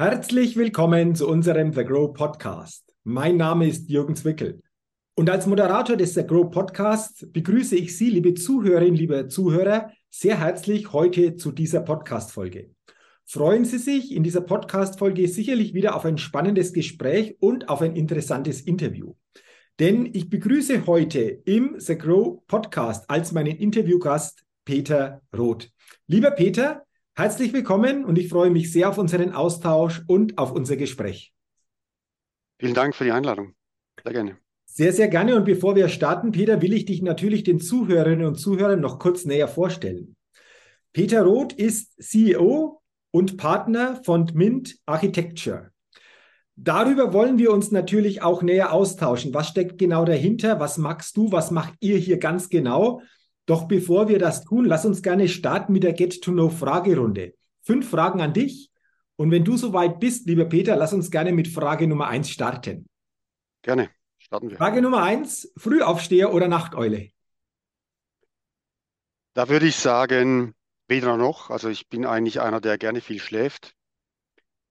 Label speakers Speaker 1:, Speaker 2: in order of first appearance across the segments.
Speaker 1: Herzlich willkommen zu unserem The Grow Podcast. Mein Name ist Jürgen Zwickel. Und als Moderator des The Grow Podcasts begrüße ich Sie, liebe Zuhörerinnen, liebe Zuhörer, sehr herzlich heute zu dieser Podcast-Folge. Freuen Sie sich in dieser Podcast-Folge sicherlich wieder auf ein spannendes Gespräch und auf ein interessantes Interview. Denn ich begrüße heute im The Grow Podcast als meinen Interviewgast Peter Roth. Lieber Peter, Herzlich willkommen und ich freue mich sehr auf unseren Austausch und auf unser Gespräch.
Speaker 2: Vielen Dank für die Einladung. Sehr gerne.
Speaker 1: Sehr, sehr gerne. Und bevor wir starten, Peter, will ich dich natürlich den Zuhörerinnen und Zuhörern noch kurz näher vorstellen. Peter Roth ist CEO und Partner von Mint Architecture. Darüber wollen wir uns natürlich auch näher austauschen. Was steckt genau dahinter? Was magst du? Was macht ihr hier ganz genau? Doch bevor wir das tun, lass uns gerne starten mit der Get-to-Know-Fragerunde. Fünf Fragen an dich. Und wenn du soweit bist, lieber Peter, lass uns gerne mit Frage Nummer eins starten.
Speaker 2: Gerne, starten wir.
Speaker 1: Frage Nummer eins, Frühaufsteher oder Nachteule?
Speaker 2: Da würde ich sagen, weder noch. Also ich bin eigentlich einer, der gerne viel schläft.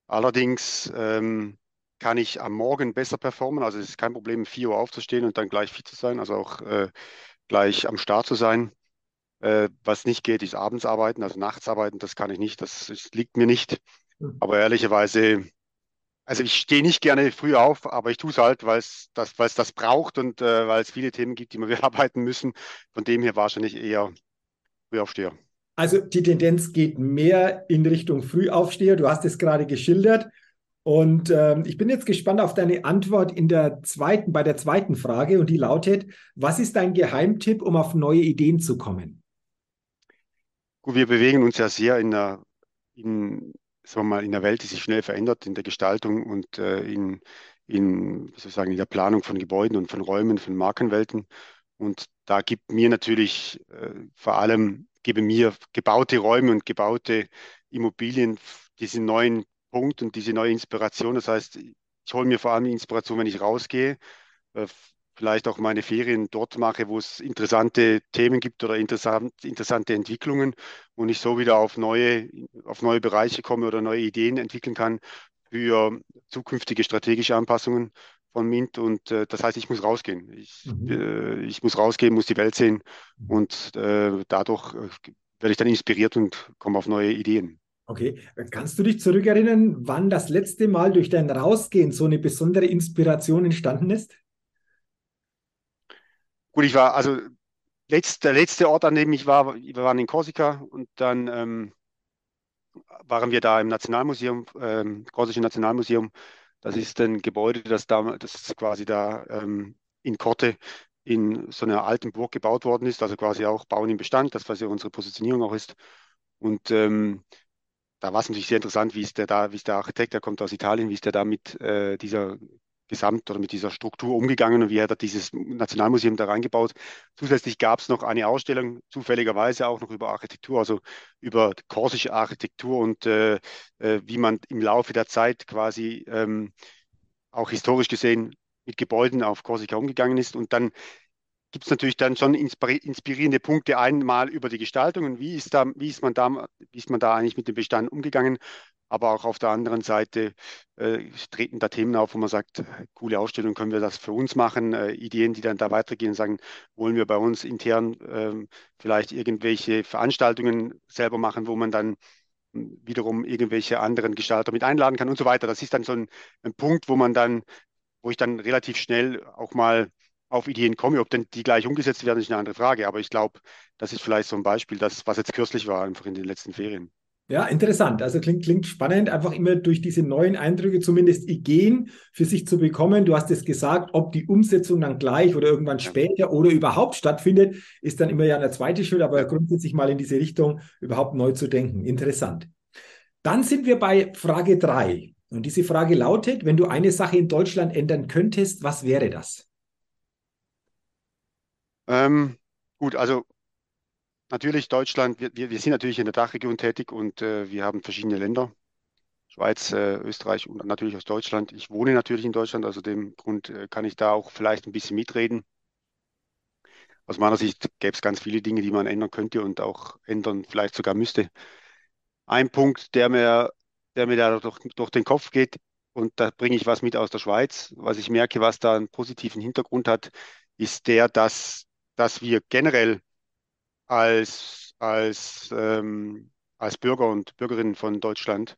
Speaker 2: Allerdings ähm, kann ich am Morgen besser performen. Also es ist kein Problem, 4 Uhr aufzustehen und dann gleich fit zu sein. Also auch äh, gleich am Start zu sein. Äh, was nicht geht, ist abends arbeiten, also nachts arbeiten, das kann ich nicht, das, das liegt mir nicht. Hm. Aber ehrlicherweise, also ich stehe nicht gerne früh auf, aber ich tue es halt, weil es das, das braucht und äh, weil es viele Themen gibt, die wir bearbeiten müssen. Von dem her wahrscheinlich eher Frühaufsteher.
Speaker 1: Also die Tendenz geht mehr in Richtung Frühaufsteher. Du hast es gerade geschildert. Und ähm, ich bin jetzt gespannt auf deine Antwort in der zweiten, bei der zweiten Frage und die lautet: Was ist dein Geheimtipp, um auf neue Ideen zu kommen?
Speaker 2: Gut, wir bewegen uns ja sehr in der, in, sagen wir mal, in der Welt, die sich schnell verändert, in der Gestaltung und äh, in, in, wie soll ich sagen, in der Planung von Gebäuden und von Räumen, von Markenwelten. Und da gibt mir natürlich äh, vor allem, gebe mir gebaute Räume und gebaute Immobilien diese neuen Punkt und diese neue Inspiration. Das heißt, ich hole mir vor allem die Inspiration, wenn ich rausgehe, äh, vielleicht auch meine Ferien dort mache, wo es interessante Themen gibt oder interessant, interessante Entwicklungen und ich so wieder auf neue, auf neue Bereiche komme oder neue Ideen entwickeln kann für zukünftige strategische Anpassungen von Mint. Und äh, das heißt, ich muss rausgehen. Ich, mhm. äh, ich muss rausgehen, muss die Welt sehen und äh, dadurch äh, werde ich dann inspiriert und komme auf neue Ideen.
Speaker 1: Okay, kannst du dich zurückerinnern, wann das letzte Mal durch dein Rausgehen so eine besondere Inspiration entstanden ist?
Speaker 2: Gut, ich war, also letzt, der letzte Ort, an dem ich war, wir waren in Korsika und dann ähm, waren wir da im Nationalmuseum, ähm, Korsische Nationalmuseum. Das ist ein Gebäude, das da, das quasi da ähm, in Korte in so einer alten Burg gebaut worden ist, also quasi auch Bauen im Bestand, das was ja unsere Positionierung auch ist. Und ähm, da war es natürlich sehr interessant, wie ist der da, wie ist der Architekt, der kommt aus Italien, wie ist der da mit äh, dieser Gesamt- oder mit dieser Struktur umgegangen und wie hat er dieses Nationalmuseum da reingebaut. Zusätzlich gab es noch eine Ausstellung, zufälligerweise auch noch über Architektur, also über korsische Architektur und äh, äh, wie man im Laufe der Zeit quasi ähm, auch historisch gesehen mit Gebäuden auf Korsika umgegangen ist. Und dann gibt es natürlich dann schon inspirierende Punkte einmal über die Gestaltung und wie ist, da, wie, ist man da, wie ist man da eigentlich mit dem Bestand umgegangen. Aber auch auf der anderen Seite äh, treten da Themen auf, wo man sagt, coole Ausstellung, können wir das für uns machen, äh, Ideen, die dann da weitergehen, sagen, wollen wir bei uns intern äh, vielleicht irgendwelche Veranstaltungen selber machen, wo man dann wiederum irgendwelche anderen Gestalter mit einladen kann und so weiter. Das ist dann so ein, ein Punkt, wo man dann, wo ich dann relativ schnell auch mal auf Ideen komme. Ob denn die gleich umgesetzt werden, ist eine andere Frage. Aber ich glaube, das ist vielleicht so ein Beispiel, das, was jetzt kürzlich war, einfach in den letzten Ferien.
Speaker 1: Ja, interessant. Also klingt, klingt spannend, einfach immer durch diese neuen Eindrücke zumindest Ideen für sich zu bekommen. Du hast es gesagt, ob die Umsetzung dann gleich oder irgendwann später oder überhaupt stattfindet, ist dann immer ja eine zweite Schuld, aber grundsätzlich mal in diese Richtung überhaupt neu zu denken. Interessant. Dann sind wir bei Frage drei Und diese Frage lautet, wenn du eine Sache in Deutschland ändern könntest, was wäre das?
Speaker 2: Ähm, gut, also natürlich Deutschland, wir, wir sind natürlich in der Dachregion tätig und äh, wir haben verschiedene Länder. Schweiz, äh, Österreich und natürlich aus Deutschland. Ich wohne natürlich in Deutschland, also dem Grund äh, kann ich da auch vielleicht ein bisschen mitreden. Aus meiner Sicht gäbe es ganz viele Dinge, die man ändern könnte und auch ändern vielleicht sogar müsste. Ein Punkt, der mir der mir da durch, durch den Kopf geht. Und da bringe ich was mit aus der Schweiz. Was ich merke, was da einen positiven Hintergrund hat, ist der, dass, dass wir generell als, als, ähm, als Bürger und Bürgerinnen von Deutschland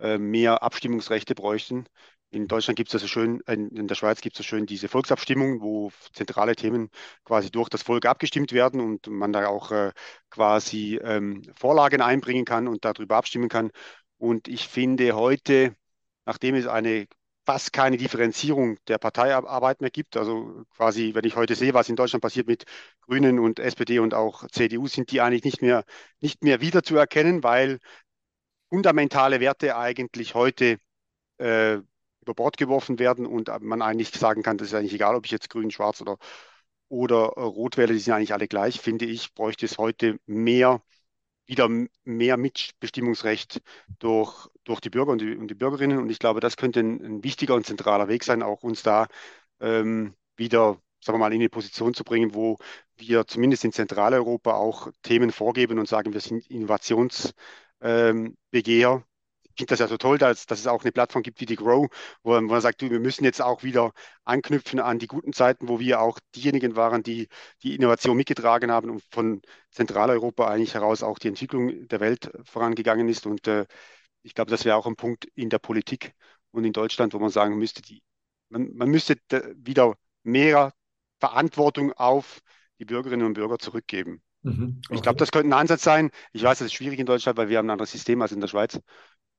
Speaker 2: äh, mehr Abstimmungsrechte bräuchten. In Deutschland gibt es also schön, in der Schweiz gibt es so schön diese Volksabstimmung, wo zentrale Themen quasi durch das Volk abgestimmt werden und man da auch äh, quasi ähm, Vorlagen einbringen kann und darüber abstimmen kann. Und ich finde heute, nachdem es eine fast keine Differenzierung der Parteiarbeit mehr gibt. Also quasi, wenn ich heute sehe, was in Deutschland passiert mit Grünen und SPD und auch CDU, sind die eigentlich nicht mehr, nicht mehr wiederzuerkennen, weil fundamentale Werte eigentlich heute äh, über Bord geworfen werden und man eigentlich sagen kann, das ist eigentlich egal, ob ich jetzt grün, schwarz oder, oder rot wähle, die sind eigentlich alle gleich, finde ich, bräuchte es heute mehr wieder mehr Mitbestimmungsrecht durch, durch die Bürger und die, und die Bürgerinnen. Und ich glaube, das könnte ein, ein, wichtiger und zentraler Weg sein, auch uns da ähm, wieder, sagen wir mal, in eine Position zu bringen, wo wir zumindest in Zentraleuropa auch Themen vorgeben und sagen, wir sind Innovationsbegehr. Ähm, finde das ja so toll, dass, dass es auch eine Plattform gibt wie die Grow, wo, wo man sagt, du, wir müssen jetzt auch wieder anknüpfen an die guten Zeiten, wo wir auch diejenigen waren, die die Innovation mitgetragen haben und von Zentraleuropa eigentlich heraus auch die Entwicklung der Welt vorangegangen ist. Und äh, ich glaube, das wäre auch ein Punkt in der Politik und in Deutschland, wo man sagen müsste, die, man, man müsste wieder mehr Verantwortung auf die Bürgerinnen und Bürger zurückgeben. Mhm, okay. Ich glaube, das könnte ein Ansatz sein. Ich weiß, das ist schwierig in Deutschland, weil wir haben ein anderes System als in der Schweiz.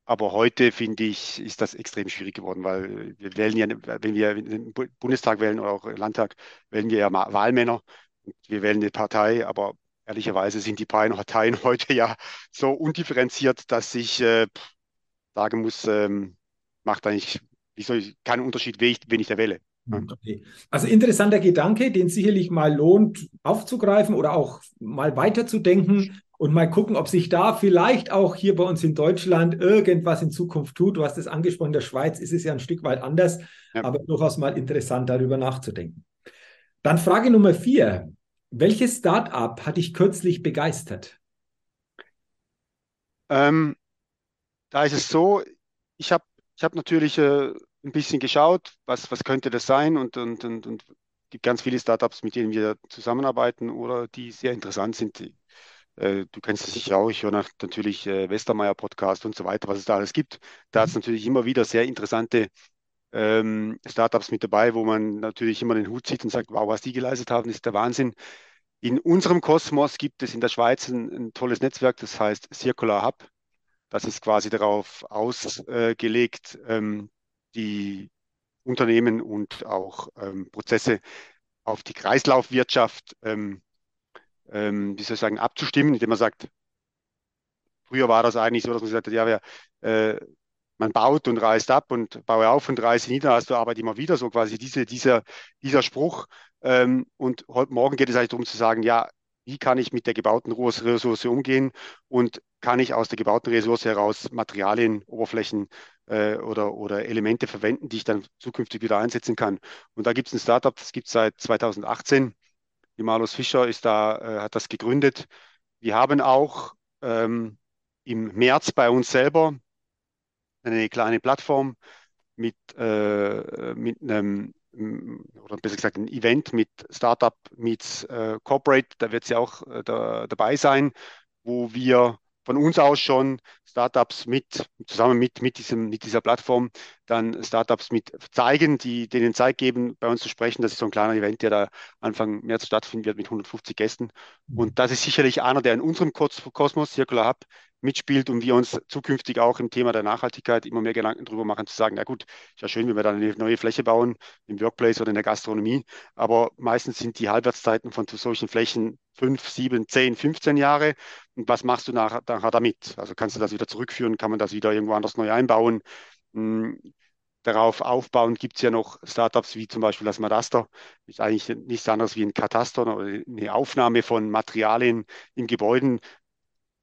Speaker 2: Aber heute finde ich, ist das extrem schwierig geworden, weil wir wählen ja, wenn wir im Bundestag wählen oder auch Landtag, wählen wir ja Wahlmänner. Wir wählen eine Partei, aber ehrlicherweise sind die Parteien heute ja so undifferenziert, dass ich äh, sagen muss, ähm, macht eigentlich wie soll ich, keinen Unterschied, wen ich, wen ich da wähle.
Speaker 1: Hm, okay. Also interessanter Gedanke, den sicherlich mal lohnt aufzugreifen oder auch mal weiterzudenken und mal gucken, ob sich da vielleicht auch hier bei uns in Deutschland irgendwas in Zukunft tut. Du hast es angesprochen, in der Schweiz ist es ja ein Stück weit anders, ja. aber durchaus mal interessant darüber nachzudenken. Dann Frage Nummer vier. Welches Startup hat dich kürzlich begeistert?
Speaker 2: Ähm, da ist es so, ich habe ich hab natürlich äh, ein bisschen geschaut, was, was könnte das sein und, und, und, und gibt ganz viele Startups, mit denen wir zusammenarbeiten oder die sehr interessant sind. Äh, du kennst es sicher auch, ich höre natürlich äh, Westermeier Podcast und so weiter, was es da alles gibt. Da hat es mhm. natürlich immer wieder sehr interessante ähm, Startups mit dabei, wo man natürlich immer den Hut zieht und sagt, wow, was die geleistet haben, ist der Wahnsinn. In unserem Kosmos gibt es in der Schweiz ein, ein tolles Netzwerk, das heißt Circular Hub. Das ist quasi darauf ausgelegt, ähm, die Unternehmen und auch ähm, Prozesse auf die Kreislaufwirtschaft ähm, ähm, wie soll ich sagen, abzustimmen, indem man sagt, früher war das eigentlich so, dass man gesagt hat, ja, wir, äh, man baut und reißt ab und baue auf und reiße nieder, hast du Arbeit immer wieder, so quasi diese, dieser, dieser Spruch. Ähm, und heute Morgen geht es eigentlich darum zu sagen, ja, wie kann ich mit der gebauten Ressource umgehen und kann ich aus der gebauten Ressource heraus Materialien, Oberflächen äh, oder, oder Elemente verwenden, die ich dann zukünftig wieder einsetzen kann. Und da gibt es ein Startup, das gibt es seit 2018, die Malus Fischer ist da, äh, hat das gegründet. Wir haben auch ähm, im März bei uns selber eine kleine Plattform mit, äh, mit einem, oder besser gesagt ein Event mit Startup meets äh, Corporate, da wird sie auch äh, da, dabei sein, wo wir von uns aus schon Startups mit, zusammen mit, mit, diesem, mit dieser Plattform, dann Startups mit zeigen, die denen Zeit geben, bei uns zu sprechen. Das ist so ein kleiner Event, der da Anfang März stattfinden wird mit 150 Gästen. Und das ist sicherlich einer, der in unserem Kosmos Circular Hub mitspielt und wir uns zukünftig auch im Thema der Nachhaltigkeit immer mehr Gedanken darüber machen, zu sagen, na gut, ist ja schön, wenn wir dann eine neue Fläche bauen, im Workplace oder in der Gastronomie, aber meistens sind die Halbwertszeiten von solchen Flächen fünf, sieben, zehn, 15 Jahre. Und was machst du nachher, damit? Also kannst du das wieder zurückführen, kann man das wieder irgendwo anders neu einbauen? Hm, darauf aufbauend gibt es ja noch Startups wie zum Beispiel das Madaster, ist eigentlich nichts anderes wie ein Kataster oder eine Aufnahme von Materialien in Gebäuden,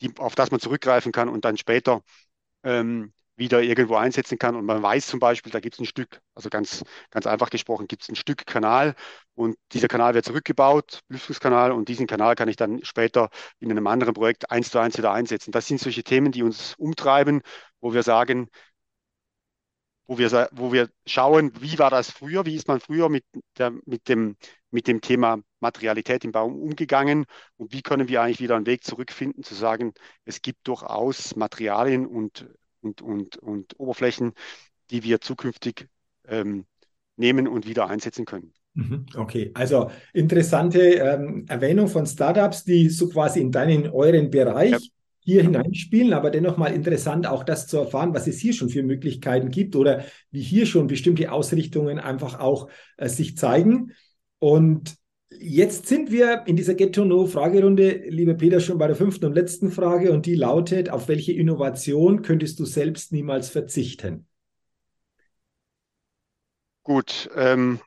Speaker 2: die, auf das man zurückgreifen kann und dann später ähm, wieder irgendwo einsetzen kann. Und man weiß zum Beispiel, da gibt es ein Stück, also ganz, ganz einfach gesprochen, gibt es ein Stück Kanal und dieser Kanal wird zurückgebaut, Lüftungskanal, und diesen Kanal kann ich dann später in einem anderen Projekt eins zu eins wieder einsetzen. Das sind solche Themen, die uns umtreiben wo wir sagen, wo wir, wo wir schauen, wie war das früher, wie ist man früher mit, der, mit, dem, mit dem Thema Materialität im Baum umgegangen und wie können wir eigentlich wieder einen Weg zurückfinden, zu sagen, es gibt durchaus Materialien und, und, und, und Oberflächen, die wir zukünftig ähm, nehmen und wieder einsetzen können.
Speaker 1: Mhm, okay, also interessante ähm, Erwähnung von Startups, die so quasi in deinen, euren Bereich ja. hier hineinspielen, aber dennoch mal interessant, auch das zu erfahren, was es hier schon für Möglichkeiten gibt oder wie hier schon bestimmte Ausrichtungen einfach auch äh, sich zeigen. Und jetzt sind wir in dieser Get to Know Fragerunde, lieber Peter, schon bei der fünften und letzten Frage und die lautet, auf welche Innovation könntest du selbst niemals verzichten?
Speaker 2: Gut, ähm,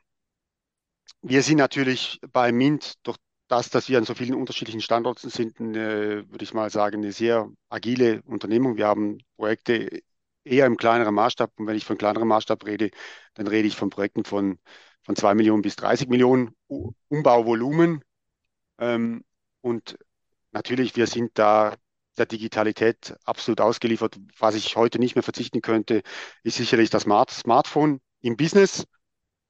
Speaker 2: wir sind natürlich bei Mint durch das, dass wir an so vielen unterschiedlichen Standorten sind, eine, würde ich mal sagen, eine sehr agile Unternehmung. Wir haben Projekte eher im kleineren Maßstab. Und wenn ich von kleinerem Maßstab rede, dann rede ich von Projekten von, von 2 Millionen bis 30 Millionen Umbauvolumen. Ähm, und natürlich, wir sind da der Digitalität absolut ausgeliefert. Was ich heute nicht mehr verzichten könnte, ist sicherlich das Smart Smartphone im Business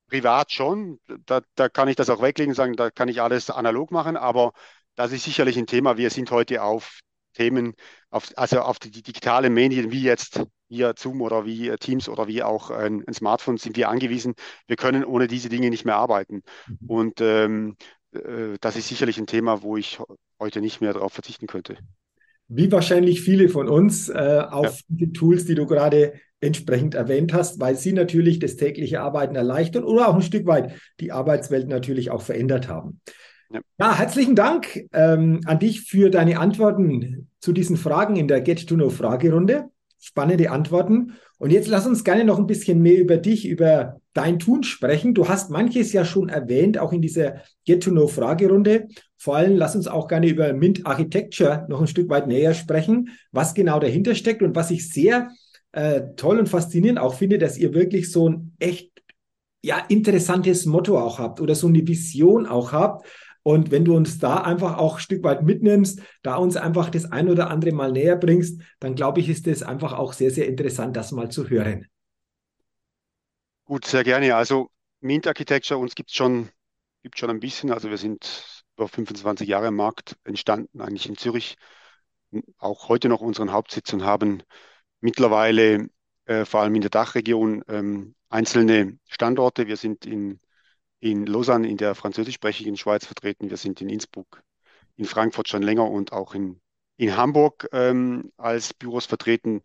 Speaker 2: privat schon. Da, da kann ich das auch weglegen sagen, da kann ich alles analog machen, aber das ist sicherlich ein Thema. Wir sind heute auf Themen, auf, also auf die digitale Medien wie jetzt hier Zoom oder wie Teams oder wie auch ein, ein Smartphone sind wir angewiesen. Wir können ohne diese Dinge nicht mehr arbeiten. Mhm. Und ähm, äh, das ist sicherlich ein Thema, wo ich heute nicht mehr darauf verzichten könnte.
Speaker 1: Wie wahrscheinlich viele von uns äh, auf ja. die Tools, die du gerade entsprechend erwähnt hast, weil sie natürlich das tägliche Arbeiten erleichtern oder auch ein Stück weit die Arbeitswelt natürlich auch verändert haben. Ja, ja herzlichen Dank ähm, an dich für deine Antworten zu diesen Fragen in der Get-to-Know-Fragerunde. Spannende Antworten. Und jetzt lass uns gerne noch ein bisschen mehr über dich, über dein Tun sprechen. Du hast manches ja schon erwähnt, auch in dieser Get-to-Know-Fragerunde. Vor allem lass uns auch gerne über Mint Architecture noch ein Stück weit näher sprechen, was genau dahinter steckt und was ich sehr äh, toll und faszinierend auch finde, dass ihr wirklich so ein echt ja, interessantes Motto auch habt oder so eine Vision auch habt. Und wenn du uns da einfach auch ein Stück weit mitnimmst, da uns einfach das ein oder andere mal näher bringst, dann glaube ich, ist es einfach auch sehr, sehr interessant, das mal zu hören.
Speaker 2: Gut, sehr gerne. Also Mint Architecture uns gibt es schon, gibt schon ein bisschen. Also wir sind über 25 Jahre im Markt entstanden, eigentlich in Zürich, auch heute noch unseren Hauptsitz und haben mittlerweile äh, vor allem in der Dachregion ähm, einzelne Standorte. Wir sind in, in Lausanne in der französischsprachigen Schweiz vertreten. Wir sind in Innsbruck, in Frankfurt schon länger und auch in, in Hamburg ähm, als Büros vertreten.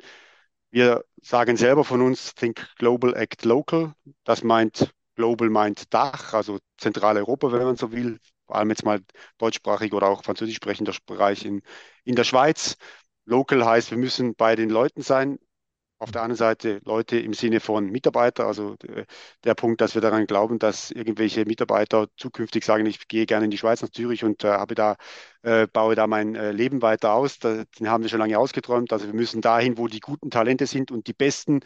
Speaker 2: Wir sagen selber von uns, Think Global, Act Local. Das meint, Global meint Dach, also Zentraleuropa, wenn man so will. Vor allem jetzt mal deutschsprachig oder auch französisch sprechender Bereich in, in der Schweiz. Local heißt, wir müssen bei den Leuten sein. Auf der anderen Seite Leute im Sinne von Mitarbeiter, also äh, der Punkt, dass wir daran glauben, dass irgendwelche Mitarbeiter zukünftig sagen, ich gehe gerne in die Schweiz nach Zürich und äh, habe da, äh, baue da mein äh, Leben weiter aus. Da, den haben wir schon lange ausgeträumt. Also wir müssen dahin, wo die guten Talente sind und die besten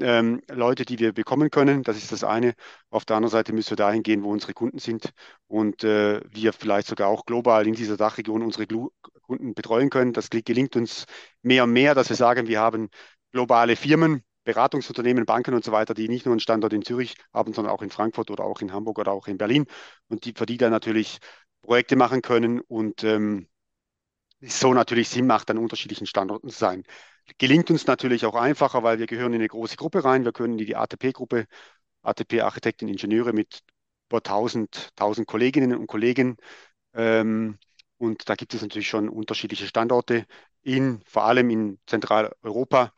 Speaker 2: ähm, Leute, die wir bekommen können. Das ist das eine. Auf der anderen Seite müssen wir dahin gehen, wo unsere Kunden sind und äh, wir vielleicht sogar auch global in dieser Dachregion unsere Kunden betreuen können. Das gelingt uns mehr und mehr, dass wir sagen, wir haben globale Firmen, Beratungsunternehmen, Banken und so weiter, die nicht nur einen Standort in Zürich haben, sondern auch in Frankfurt oder auch in Hamburg oder auch in Berlin und die für die dann natürlich Projekte machen können und ähm, so natürlich Sinn macht, an unterschiedlichen Standorten zu sein. Gelingt uns natürlich auch einfacher, weil wir gehören in eine große Gruppe rein. Wir können in die ATP-Gruppe, ATP Architekten, Ingenieure mit über 1000, 1000 Kolleginnen und Kollegen. Ähm, und da gibt es natürlich schon unterschiedliche Standorte, in, vor allem in Zentraleuropa.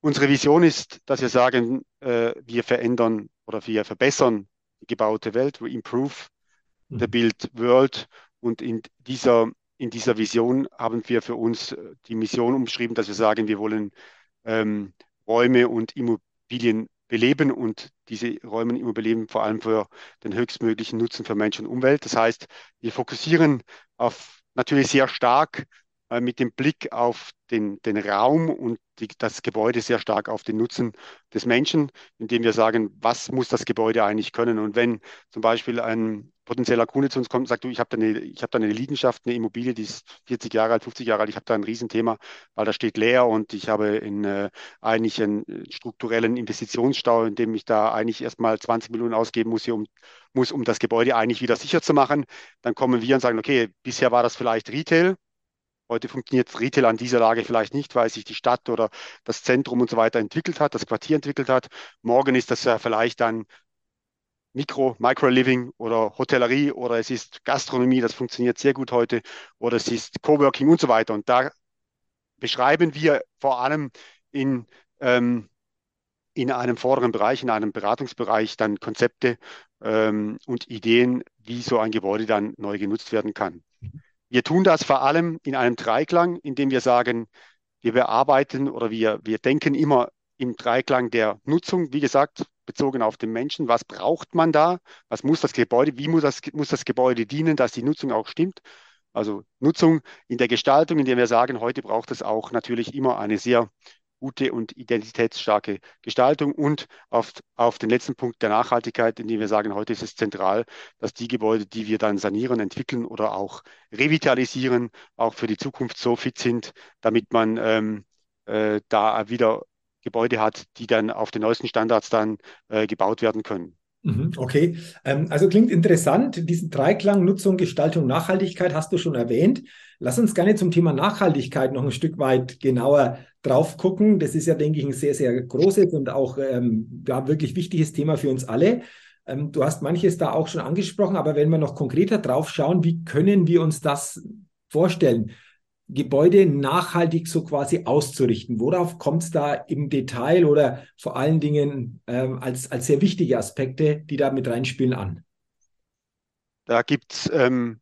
Speaker 2: Unsere Vision ist, dass wir sagen, äh, wir verändern oder wir verbessern die gebaute Welt, we improve the mhm. built world. Und in dieser in dieser Vision haben wir für uns äh, die Mission umschrieben, dass wir sagen, wir wollen ähm, Räume und Immobilien beleben und diese Räume und Immobilien vor allem für den höchstmöglichen Nutzen für Mensch und Umwelt. Das heißt, wir fokussieren auf natürlich sehr stark mit dem Blick auf den, den Raum und die, das Gebäude sehr stark auf den Nutzen des Menschen, indem wir sagen, was muss das Gebäude eigentlich können? Und wenn zum Beispiel ein potenzieller Kunde zu uns kommt und sagt, du, ich habe da, eine, ich hab da eine Liegenschaft, eine Immobilie, die ist 40 Jahre alt, 50 Jahre alt, ich habe da ein Riesenthema, weil da steht leer und ich habe in, äh, eigentlich einen äh, strukturellen Investitionsstau, in dem ich da eigentlich erstmal 20 Millionen ausgeben muss, hier, um, muss, um das Gebäude eigentlich wieder sicher zu machen. Dann kommen wir und sagen, okay, bisher war das vielleicht Retail, Heute funktioniert Retail an dieser Lage vielleicht nicht, weil sich die Stadt oder das Zentrum und so weiter entwickelt hat, das Quartier entwickelt hat. Morgen ist das ja vielleicht dann Mikro, Micro-Living oder Hotellerie oder es ist Gastronomie, das funktioniert sehr gut heute, oder es ist Coworking und so weiter. Und da beschreiben wir vor allem in, ähm, in einem vorderen Bereich, in einem Beratungsbereich dann Konzepte ähm, und Ideen, wie so ein Gebäude dann neu genutzt werden kann. Wir tun das vor allem in einem Dreiklang, indem wir sagen, wir bearbeiten oder wir, wir denken immer im Dreiklang der Nutzung, wie gesagt, bezogen auf den Menschen. Was braucht man da? Was muss das Gebäude, wie muss das, muss das Gebäude dienen, dass die Nutzung auch stimmt? Also Nutzung in der Gestaltung, indem wir sagen, heute braucht es auch natürlich immer eine sehr gute und identitätsstarke Gestaltung und auf, auf den letzten Punkt der Nachhaltigkeit, indem wir sagen, heute ist es zentral, dass die Gebäude, die wir dann sanieren, entwickeln oder auch revitalisieren, auch für die Zukunft so fit sind, damit man ähm, äh, da wieder Gebäude hat, die dann auf den neuesten Standards dann äh, gebaut werden können.
Speaker 1: Mhm, okay, ähm, also klingt interessant. Diesen Dreiklang Nutzung, Gestaltung, Nachhaltigkeit hast du schon erwähnt. Lass uns gerne zum Thema Nachhaltigkeit noch ein Stück weit genauer drauf gucken. Das ist ja, denke ich, ein sehr, sehr großes und auch ähm, ja, wirklich wichtiges Thema für uns alle. Ähm, du hast manches da auch schon angesprochen, aber wenn wir noch konkreter drauf schauen, wie können wir uns das vorstellen? Gebäude nachhaltig so quasi auszurichten? Worauf kommt es da im Detail oder vor allen Dingen ähm, als, als sehr wichtige Aspekte, die da mit reinspielen, an?
Speaker 2: Da gibt es ähm,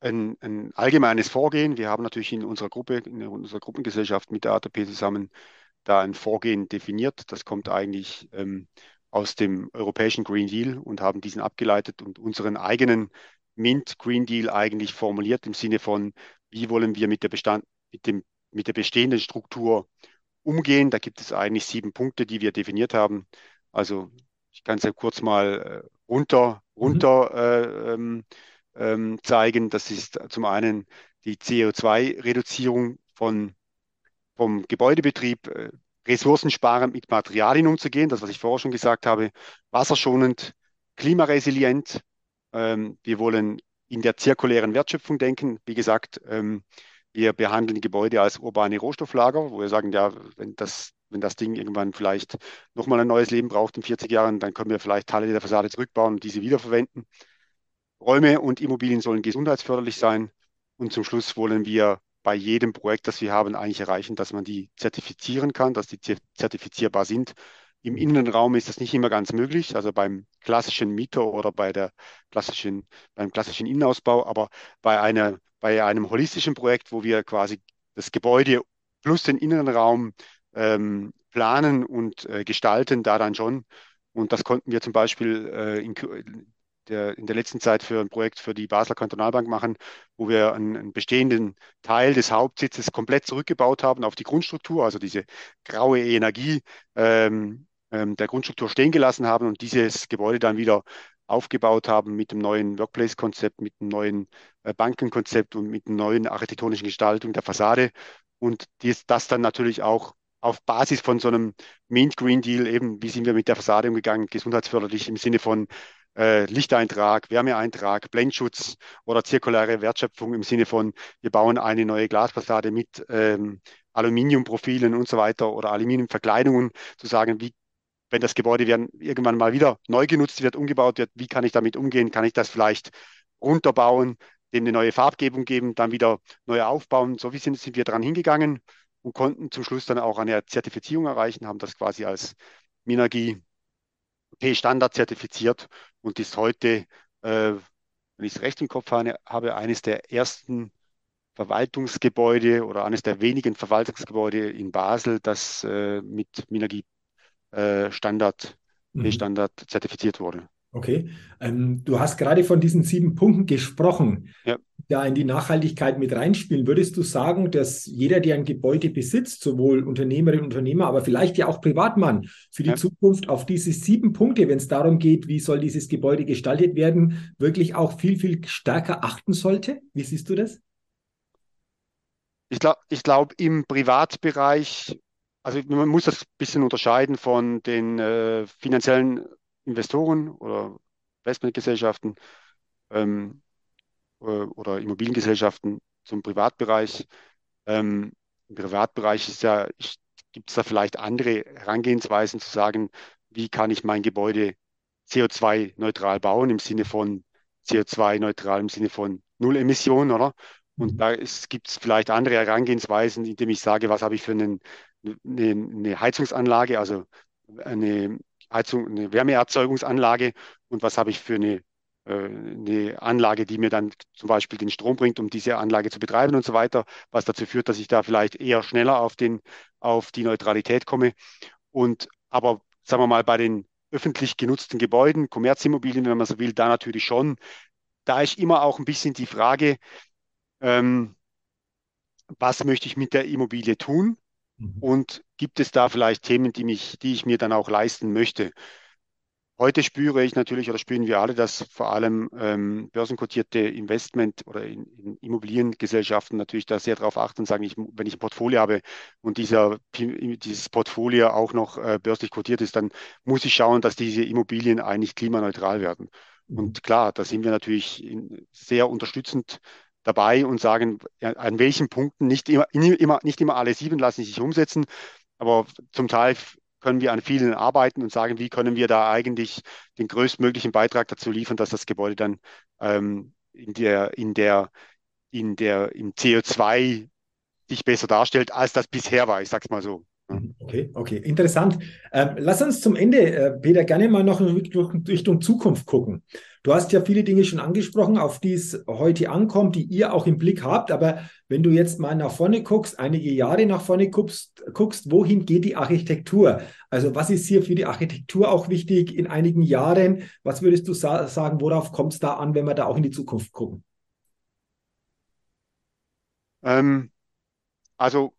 Speaker 2: ein, ein, allgemeines Vorgehen. Wir haben natürlich in unserer Gruppe, in unserer Gruppengesellschaft mit der ATP zusammen da ein Vorgehen definiert. Das kommt eigentlich ähm, aus dem europäischen Green Deal und haben diesen abgeleitet und unseren eigenen Mint Green Deal eigentlich formuliert im Sinne von, wie wollen wir mit der, Bestand, mit dem, mit der bestehenden Struktur umgehen. Da gibt es eigentlich sieben Punkte, die wir definiert haben. Also ich kann es ja kurz mal äh, runter, mhm. runter äh, ähm, ähm, zeigen. Das ist zum einen die CO2-Reduzierung von, vom Gebäudebetrieb, äh, ressourcensparend mit Materialien umzugehen, das, was ich vorher schon gesagt habe, wasserschonend, klimaresilient. Ähm, wir wollen in der zirkulären Wertschöpfung denken. Wie gesagt, ähm, wir behandeln die Gebäude als urbane Rohstofflager, wo wir sagen, ja, wenn das, wenn das Ding irgendwann vielleicht nochmal ein neues Leben braucht in 40 Jahren, dann können wir vielleicht Teile der Fassade zurückbauen und diese wiederverwenden. Räume und Immobilien sollen gesundheitsförderlich sein. Und zum Schluss wollen wir bei jedem Projekt, das wir haben, eigentlich erreichen, dass man die zertifizieren kann, dass die zertifizierbar sind im Innenraum ist das nicht immer ganz möglich, also beim klassischen Mieter oder bei der klassischen, beim klassischen Innenausbau, aber bei, einer, bei einem holistischen Projekt, wo wir quasi das Gebäude plus den Innenraum ähm, planen und äh, gestalten, da dann schon. Und das konnten wir zum Beispiel äh, in, der, in der letzten Zeit für ein Projekt für die Basler Kantonalbank machen, wo wir einen, einen, bestehenden Teil des Hauptsitzes komplett zurückgebaut haben auf die Grundstruktur, also diese graue Energie ähm, ähm, der Grundstruktur stehen gelassen haben und dieses Gebäude dann wieder aufgebaut haben mit dem neuen Workplace-Konzept, mit dem neuen äh, Bankenkonzept und mit der neuen architektonischen Gestaltung der Fassade. Und dies, das dann natürlich auch auf Basis von so einem Mint Green Deal, eben wie sind wir mit der Fassade umgegangen, gesundheitsförderlich im Sinne von äh, Lichteintrag, Wärmeeintrag, Blendschutz oder zirkuläre Wertschöpfung im Sinne von, wir bauen eine neue Glasfassade mit ähm, Aluminiumprofilen und so weiter oder Aluminiumverkleidungen, zu sagen, wie wenn das Gebäude irgendwann mal wieder neu genutzt wird, umgebaut wird, wie kann ich damit umgehen? Kann ich das vielleicht runterbauen, dem eine neue Farbgebung geben, dann wieder neu aufbauen? So wie sind, sind wir dran hingegangen und konnten zum Schluss dann auch eine Zertifizierung erreichen, haben das quasi als Minergie P-Standard zertifiziert und ist heute, äh, wenn ich es recht im Kopf habe, habe, eines der ersten Verwaltungsgebäude oder eines der wenigen Verwaltungsgebäude in Basel, das äh, mit Minergie äh, Standard, mhm. standard zertifiziert wurde.
Speaker 1: Okay. Ähm, du hast gerade von diesen sieben Punkten gesprochen,
Speaker 2: Ja.
Speaker 1: da in die Nachhaltigkeit mit reinspielen. Würdest du sagen, dass jeder, der ein Gebäude besitzt, sowohl Unternehmerin, Unternehmer, aber vielleicht ja auch Privatmann, für die
Speaker 2: Ja.
Speaker 1: Zukunft auf diese sieben Punkte, wenn es darum geht, wie soll dieses Gebäude gestaltet werden, wirklich auch viel, viel stärker achten sollte? Wie siehst du das?
Speaker 2: Ich glaube, ich glaub, im Privatbereich, also man muss das ein bisschen unterscheiden von den äh, finanziellen Investoren oder Investmentgesellschaften ähm, äh, oder Immobiliengesellschaften zum Privatbereich. Ähm, im Privatbereich ist ja, gibt es da vielleicht andere Herangehensweisen zu sagen, wie kann ich mein Gebäude CO2-neutral bauen im Sinne von CO2-neutral im Sinne von Null Emissionen, oder? Und
Speaker 1: Mhm.
Speaker 2: da gibt es vielleicht andere Herangehensweisen, indem ich sage, was habe ich für einen, eine, eine Heizungsanlage, also eine Heizung, eine Wärmeerzeugungsanlage und was habe ich für eine, äh, eine Anlage, die mir dann zum Beispiel den Strom bringt, um diese Anlage zu betreiben und so weiter, was dazu führt, dass ich da vielleicht eher schneller auf den, auf die Neutralität komme. Und aber sagen wir mal, bei den öffentlich genutzten Gebäuden, Kommerzimmobilien, wenn man so will, da natürlich schon. Da ist immer auch ein bisschen die Frage, ähm, was möchte ich mit der Immobilie tun?
Speaker 1: Mhm.
Speaker 2: Und gibt es da vielleicht Themen, die mich, die ich mir dann auch leisten möchte? Heute spüre ich natürlich oder spüren wir alle, dass vor allem ähm, börsenkotierte Investment- oder in, in Immobiliengesellschaften natürlich da sehr darauf achten und sagen, ich, wenn ich ein Portfolio habe und dieser, dieses Portfolio auch noch äh, börslich kotiert ist, dann muss ich schauen, dass diese Immobilien eigentlich klimaneutral werden.
Speaker 1: Mhm.
Speaker 2: Und klar, da sind wir natürlich in, sehr unterstützend dabei und sagen, an welchen Punkten nicht immer, immer, nicht immer alle sieben lassen sich umsetzen, aber zum Teil können wir an vielen arbeiten und sagen, wie können wir da eigentlich den größtmöglichen Beitrag dazu liefern, dass das Gebäude dann ähm, in der, in der, in der, im CO2 sich besser darstellt, als das bisher war. Ich sag's mal so.
Speaker 1: Mhm. Okay, okay, interessant. Ähm, lass uns zum Ende, äh, Peter, gerne mal noch in Richtung Zukunft gucken. Du hast ja viele Dinge schon angesprochen, auf die es heute ankommt, die ihr auch im Blick habt. Aber wenn du jetzt mal nach vorne guckst, einige Jahre nach vorne guckst, guckst, wohin geht die Architektur? Also was ist hier für die Architektur auch wichtig in einigen Jahren? Was würdest du sa sagen, worauf kommt es da an, wenn wir da auch in die Zukunft gucken?
Speaker 2: Ähm, also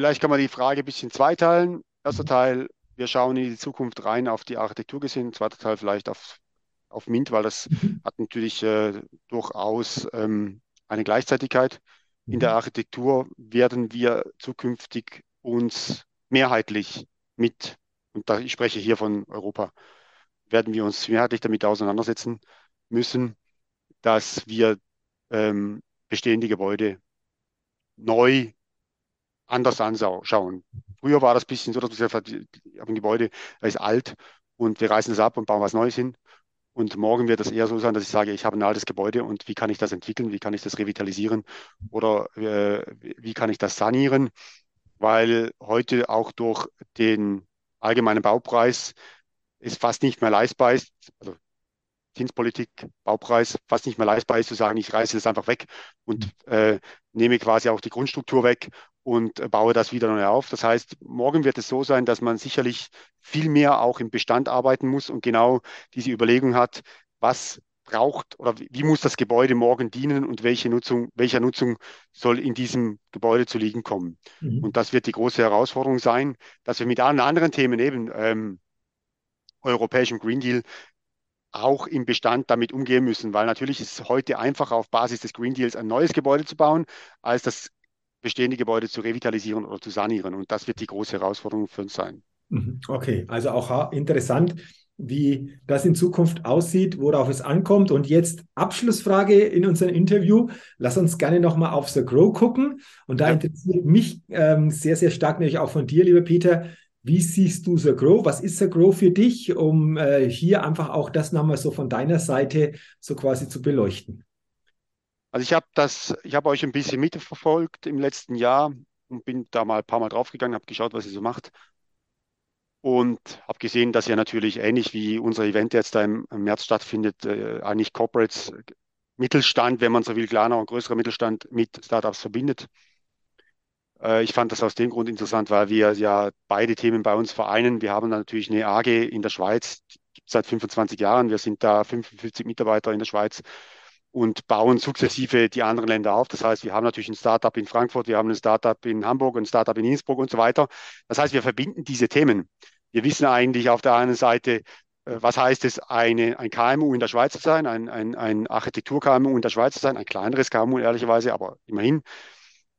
Speaker 2: Vielleicht kann man die Frage ein bisschen zweiteilen. Erster Teil, wir schauen in die Zukunft rein auf die Architektur gesehen. Zweiter Teil vielleicht auf, auf Mint, weil das
Speaker 1: Mhm.
Speaker 2: hat natürlich äh, durchaus ähm, eine Gleichzeitigkeit. In der
Speaker 1: Mhm.
Speaker 2: Architektur werden wir zukünftig uns mehrheitlich mit, und da, ich spreche hier von Europa, werden wir uns mehrheitlich damit auseinandersetzen müssen, dass wir ähm, bestehende Gebäude neu anders anschauen. Früher war das ein bisschen so, dass man gesagt hat, ich habe ein Gebäude, das ist alt und wir reißen es ab und bauen was Neues hin. Und morgen wird das eher so sein, dass ich sage, ich habe ein altes Gebäude und wie kann ich das entwickeln, wie kann ich das revitalisieren? Oder äh, wie kann ich das sanieren, weil heute auch durch den allgemeinen Baupreis es fast nicht mehr leistbar ist, also Zinspolitik, Baupreis, fast nicht mehr leistbar ist, zu sagen, ich reiße das einfach weg und äh, nehme quasi auch die Grundstruktur weg und baue das wieder neu auf. Das heißt, morgen wird es so sein, dass man sicherlich viel mehr auch im Bestand arbeiten muss und genau diese Überlegung hat, was braucht oder wie, wie muss das Gebäude morgen dienen und welche Nutzung, welcher Nutzung soll in diesem Gebäude zu liegen kommen.
Speaker 1: Mhm.
Speaker 2: Und das wird die große Herausforderung sein, dass wir mit allen anderen Themen eben ähm, europäischem Green Deal auch im Bestand damit umgehen müssen, weil natürlich ist es heute einfacher auf Basis des Green Deals ein neues Gebäude zu bauen, als das bestehende Gebäude zu revitalisieren oder zu sanieren. Und das wird die große Herausforderung für uns sein.
Speaker 1: Mhm. Okay, also auch interessant, wie das in Zukunft aussieht, worauf es ankommt. Und jetzt Abschlussfrage in unserem Interview. Lass uns gerne nochmal auf The Grow gucken. Und da
Speaker 2: Ja.
Speaker 1: interessiert mich ähm, sehr, sehr stark, nämlich auch von dir, lieber Peter, wie siehst du The Grow? Was ist The Grow für dich, um äh, hier einfach auch das nochmal so von deiner Seite so quasi zu beleuchten?
Speaker 2: Also ich habe das, ich habe euch ein bisschen mitverfolgt im letzten Jahr und bin da mal ein paar Mal draufgegangen, habe geschaut, was ihr so macht und habe gesehen, dass ihr natürlich ähnlich wie unser Event jetzt da im, März stattfindet, äh, eigentlich Corporates, Mittelstand, wenn man so will, kleiner und größerer Mittelstand mit Startups verbindet. Äh, ich fand das aus dem Grund interessant, weil wir ja beide Themen bei uns vereinen. Wir haben natürlich eine AG in der Schweiz, gibt seit 25 Jahren. Wir sind da 55 Mitarbeiter in der Schweiz und bauen sukzessive die anderen Länder auf. Das heißt, wir haben natürlich ein Startup in Frankfurt, wir haben ein Startup in Hamburg, ein Startup in Innsbruck und so weiter. Das heißt, wir verbinden diese Themen. Wir wissen eigentlich auf der einen Seite, äh, was heißt es, eine, ein KMU in der Schweiz zu sein, ein, ein, ein Architektur-KMU in der Schweiz zu sein, ein kleineres KMU ehrlicherweise, aber immerhin.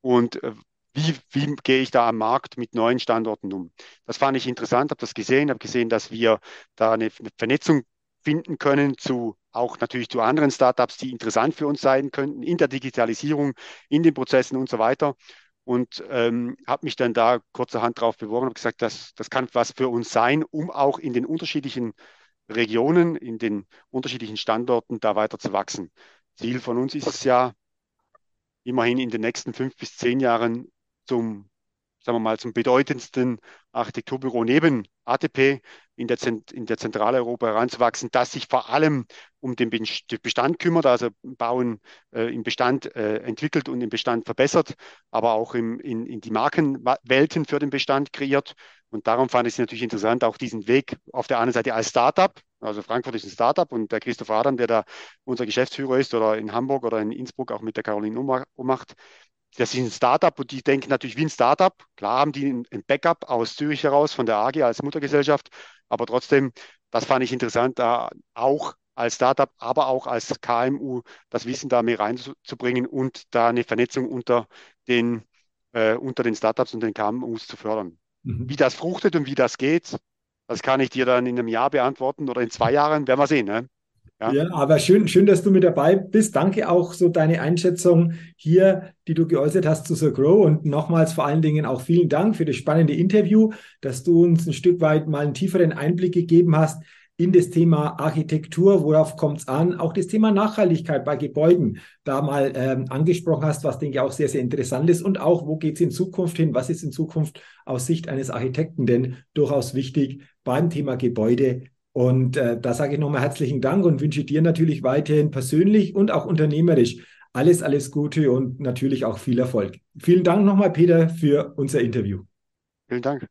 Speaker 2: Und äh, wie, wie gehe ich da am Markt mit neuen Standorten um? Das fand ich interessant, habe das gesehen, habe gesehen, dass wir da eine, eine Vernetzung finden können zu auch natürlich zu anderen Startups, die interessant für uns sein könnten, in der Digitalisierung, in den Prozessen und so weiter. Und ähm, habe mich dann da kurzerhand drauf beworben und gesagt, das, das kann was für uns sein, um auch in den unterschiedlichen Regionen, in den unterschiedlichen Standorten da weiter zu wachsen. Ziel von uns ist es ja, immerhin in den nächsten fünf bis zehn Jahren zum, sagen wir mal, zum bedeutendsten Architekturbüro neben ATP in der, in der Zentraleuropa heranzuwachsen, das sich vor allem um den Bestand kümmert, also Bauen äh, im Bestand äh, entwickelt und im Bestand verbessert, aber auch im, in, in die Markenwelten für den Bestand kreiert. Und darum fand ich es natürlich interessant, auch diesen Weg auf der einen Seite als Startup, also Frankfurt ist ein Startup und der Christoph Adam, der da unser Geschäftsführer ist, oder in Hamburg oder in Innsbruck auch mit der Caroline Umacht, das ist ein Startup und die denken natürlich wie ein Startup. Klar haben die ein Backup aus Zürich heraus von der AG als Muttergesellschaft, aber trotzdem, das fand ich interessant, da auch als Startup, aber auch als KMU das Wissen da mehr reinzubringen und da eine Vernetzung unter den, äh, unter den Startups und den KMUs zu fördern. Mhm. Wie das fruchtet und wie das geht, das kann ich dir dann in einem Jahr beantworten oder in zwei Jahren, werden wir sehen. Ne?
Speaker 1: Ja. ja, aber schön, schön, dass du mit dabei bist. Danke auch so deine Einschätzung hier, die du geäußert hast zu The Grow. Und nochmals vor allen Dingen auch vielen Dank für das spannende Interview, dass du uns ein Stück weit mal einen tieferen Einblick gegeben hast in das Thema Architektur, worauf kommt es an, auch das Thema Nachhaltigkeit bei Gebäuden da mal ähm, angesprochen hast, was denke ich auch sehr, sehr interessant ist und auch, wo geht es in Zukunft hin, was ist in Zukunft aus Sicht eines Architekten denn durchaus wichtig beim Thema Gebäude und äh, da sage ich nochmal herzlichen Dank und wünsche dir natürlich weiterhin persönlich und auch unternehmerisch alles, alles Gute und natürlich auch viel Erfolg. Vielen Dank nochmal, Peter, für unser Interview.
Speaker 2: Vielen Dank.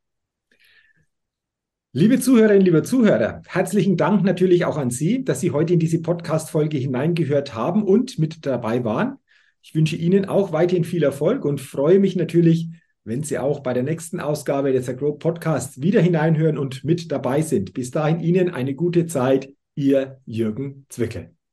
Speaker 1: Liebe Zuhörerinnen, liebe Zuhörer, herzlichen Dank natürlich auch an Sie, dass Sie heute in diese Podcast-Folge hineingehört haben und mit dabei waren. Ich wünsche Ihnen auch weiterhin viel Erfolg und freue mich natürlich, wenn Sie auch bei der nächsten Ausgabe des Agro Podcasts wieder hineinhören und mit dabei sind. Bis dahin Ihnen eine gute Zeit, Ihr Jürgen Zwickel.